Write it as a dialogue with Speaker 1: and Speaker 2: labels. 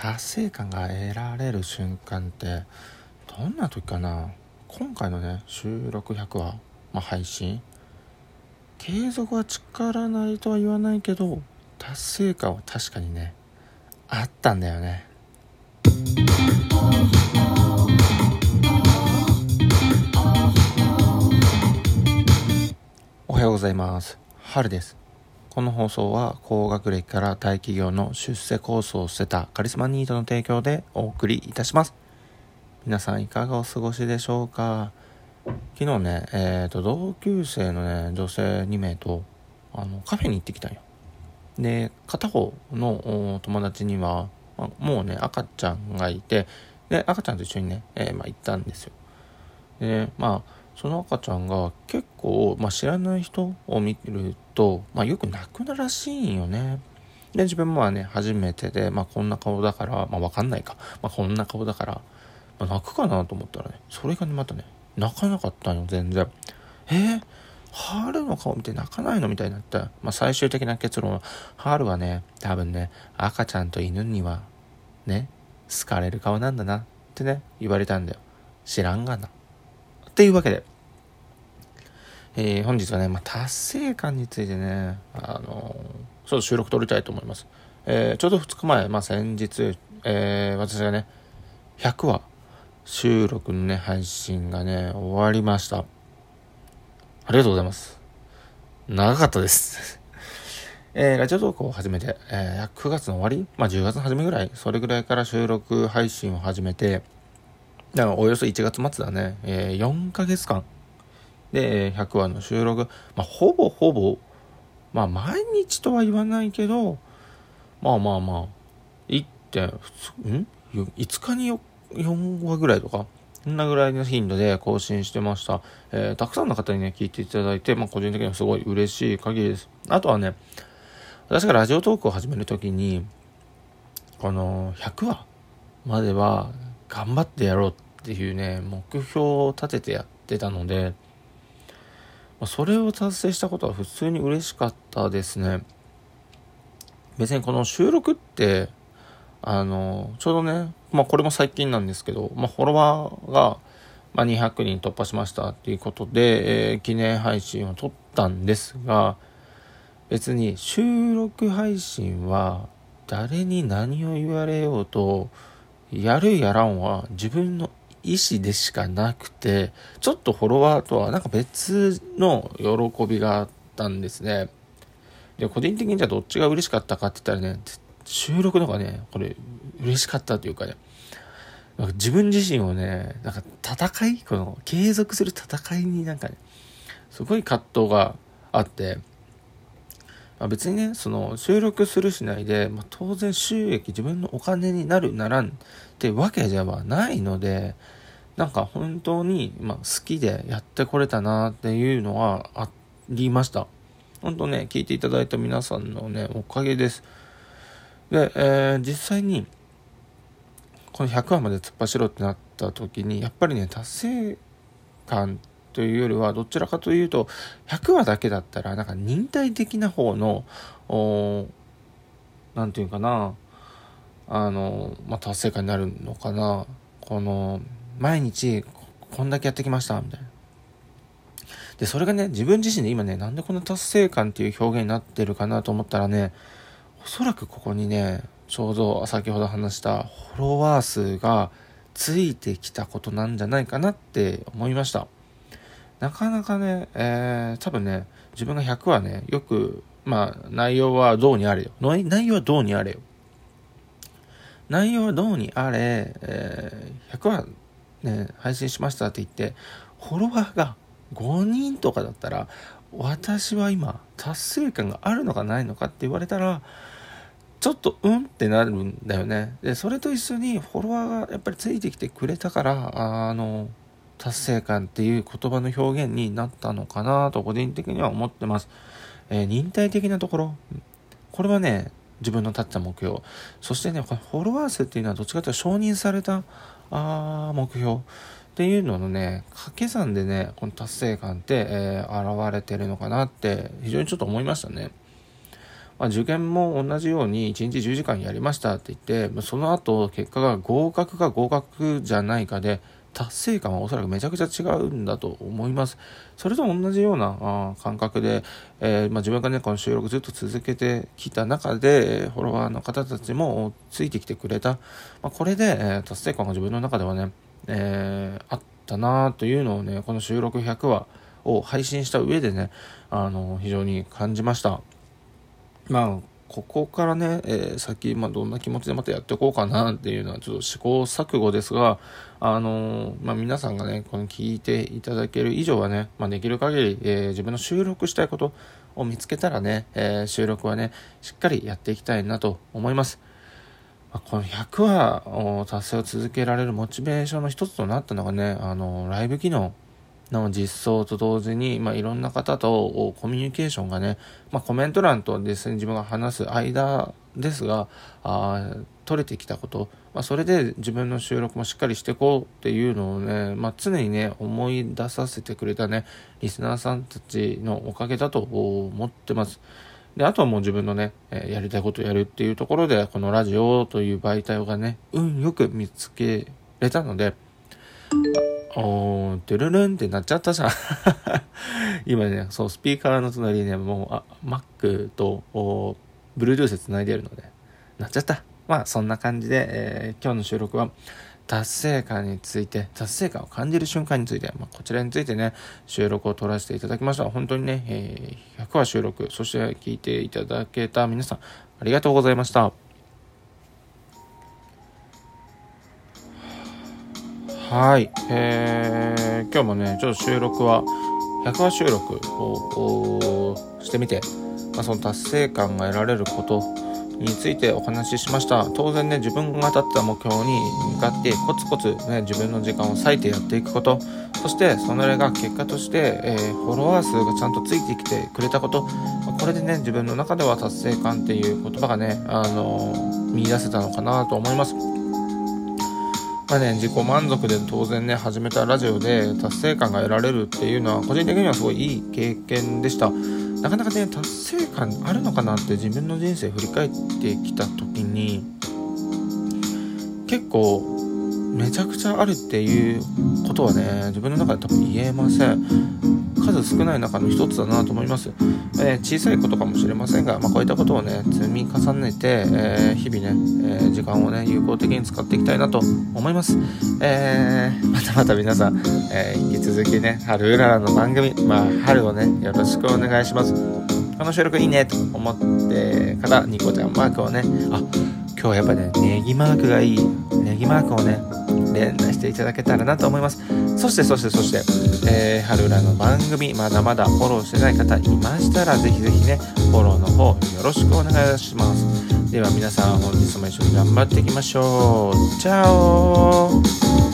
Speaker 1: 達成感が得られる瞬間ってどんな時かな？今回のね収録100話、まあ、配信。継続は力なりとは言わないけど達成感は確かにねあったんだよね。おはようございます。春です。この放送は高学歴から大企業の出世コースを捨てたカリスマニートの提供でお送りいたします。皆さんいかがお過ごしでしょうか？昨日ね、えっ、ー、と、同級生のね、女性2名と、あの、カフェに行ってきたんよ。で、片方の友達には、まもうね、赤ちゃんがいて、で、赤ちゃんと一緒にね、えー、ま、行ったんですよ。で、まあ、その赤ちゃんが結構、まあ、知らない人を見ると、まあ、よく泣くならしいんよね。で、自分もはね、初めてで、まあ、こんな顔だから、まあ、わかんないか。まあ、こんな顔だから、まあ、泣くかなと思ったらね、それがね、またね、泣かなかったんよ、全然。えー、春の顔見て泣かないのみたいになった。まあ、最終的な結論は、春はね、多分ね、赤ちゃんと犬には、ね、好かれる顔なんだなってね、言われたんだよ。知らんがな。っていうわけで、えー、本日はね、まあ、達成感についてね、あのー、そう収録撮りたいと思います。えー、ちょうど2日前、まあ、先日、え、私がね、100話収録のね、配信がね、終わりました。ありがとうございます。長かったです。えー、ラジオ投稿を始めて、えー、9月の終わりまあ、10月の初めぐらい、それぐらいから収録配信を始めて、だからおよそ1月末だね、えー、4ヶ月間で100話の収録、まあ、ほぼほぼ、まあ、毎日とは言わないけど、まあまあまあ、1点、ん ?5 日に 4, 4話ぐらいとか、そんなぐらいの頻度で更新してました。えー、たくさんの方にね、聞いていただいて、まあ、個人的にはすごい嬉しい限りです。あとはね、私がラジオトークを始めるときに、この100話までは、頑張ってやろうっていうね、目標を立ててやってたので、それを達成したことは普通に嬉しかったですね。別にこの収録って、あの、ちょうどね、まあこれも最近なんですけど、まあフォロワーが、ま、200人突破しましたっていうことで、えー、記念配信を撮ったんですが、別に収録配信は誰に何を言われようと、やるやらんは自分の意思でしかなくて、ちょっとフォロワーとはなんか別の喜びがあったんですね。で、個人的にじゃあどっちが嬉しかったかって言ったらね、収録の方がね、これ嬉しかったというかね、なんか自分自身をね、なんか戦いこの継続する戦いになんかね、すごい葛藤があって、まあ、別にね、その収録するしないで、まあ、当然収益自分のお金になるならんってわけではないので、なんか本当に、ま、好きでやってこれたなっていうのはありました。本当ね、聞いていただいた皆さんのね、おかげです。で、えー、実際に、この100話まで突っ走ろうってなった時に、やっぱりね、達成感というよりは、どちらかというと、100話だけだったら、なんか忍耐的な方の、おなんていうかな、あの、まあ、達成感になるのかな。この、毎日、こんだけやってきました、みたいな。で、それがね、自分自身で今ね、なんでこんな達成感っていう表現になってるかなと思ったらね、おそらくここにね、ちょうど先ほど話したフォロワー数がついてきたことなんじゃないかなって思いました。なかなかね、えー、多分ね、自分が100はね、よく、まあ、内容はどうにあれよ。内容はどうにあれよ。内容はどうにあれ、えー、100話ね、配信しましたって言って、フォロワーが5人とかだったら、私は今、達成感があるのかないのかって言われたら、ちょっとうんってなるんだよね。で、それと一緒にフォロワーがやっぱりついてきてくれたから、あの、達成感っていう言葉の表現になったのかなと個人的には思ってます。えー、忍耐的なところ。これはね、自分の立った目標。そしてね、フォロワー数っていうのはどっちかというと承認されたあ目標っていうののね、掛け算でね、この達成感って、えー、現れてるのかなって非常にちょっと思いましたね。まあ、受験も同じように1日10時間やりましたって言って、その後結果が合格か合格じゃないかで、達成感はおそらくめちゃくちゃ違うんだと思います。それと同じようなあ感覚で、えー、まあ、自分がね、この収録ずっと続けてきた中で、フォロワーの方たちもついてきてくれた。まあ、これで、えー、達成感が自分の中ではね、え、あったなというのをね、この収録100話を配信した上でね、あの、非常に感じました。まあ、ここからね、えー、先、まあ、どんな気持ちでまたやっていこうかなっていうのはちょっと試行錯誤ですが、あのー、まあ、皆さんがね、この聞いていただける以上はね、まあ、できる限り、えー、自分の収録したいことを見つけたらね、え収録はね、しっかりやっていきたいなと思います。ま、この100話を達成を続けられるモチベーションの一つとなったのがね、あのライブ機能の実装と同時に、まあ、いろんな方とコミュニケーションがね、まあ、コメント欄とですね、自分が話す間ですが、あ取れてきたこと、まあ、それで自分の収録もしっかりしていこうっていうのをね、まあ、常にね、思い出させてくれたね、リスナーさんたちのおかげだと思ってます。で、あとはもう自分のね、えやりたいことをやるっていうところで、このラジオという媒体がね、運よく見つけれたので、おー、ドゥルルンってなっちゃったじゃん 今ね、そう、スピーカーの隣にね、もう、あ、Mac と、お Bluetooth 繋いでるので、なっちゃった。まあ、そんな感じで、えー、今日の収録は、達成感について、達成感を感じる瞬間について、まあ、こちらについてね、収録を撮らせていただきました。本当にね、えー、100話収録、そして聞いていただけた皆さん、ありがとうございました。はい、えー、今日もね、ちょっと収録は、100話収録をしてみて、まあ、その達成感が得られることについてお話ししました。当然ね、自分が立った目標に向かってコツコツね、自分の時間を割いてやっていくこと、そしてそれが結果として、えー、フォロワー数がちゃんとついてきてくれたこと、これでね、自分の中では達成感っていう言葉がね、あのー、見出せたのかなと思います。まあね、自己満足で当然ね、始めたラジオで達成感が得られるっていうのは、個人的にはすごいいい経験でした。なかなかね、達成感あるのかなって自分の人生振り返ってきた時に、結構、めちゃくちゃあるっていうことはね、自分の中で多分言えません。数少ない中の一つだなと思います。えー、小さいことかもしれませんが、まあ、こういったことをね、積み重ねて、えー、日々ね、えー、時間をね、有効的に使っていきたいなと思います。え、またまた皆さん、え引き続きね、春うららの番組、まあ、春をね、よろしくお願いします。この収録いいねと思ってからニコちゃんマークをね、あ、今日はやっぱね、ネギマークがいい。ネギマークをね、連打していただけたらなと思います。そして、そして、そして、えー、春らの番組、まだまだフォローしてない方いましたら、ぜひぜひね、フォローの方、よろしくお願いします。では皆さん、本日も一緒に頑張っていきましょう。チャオ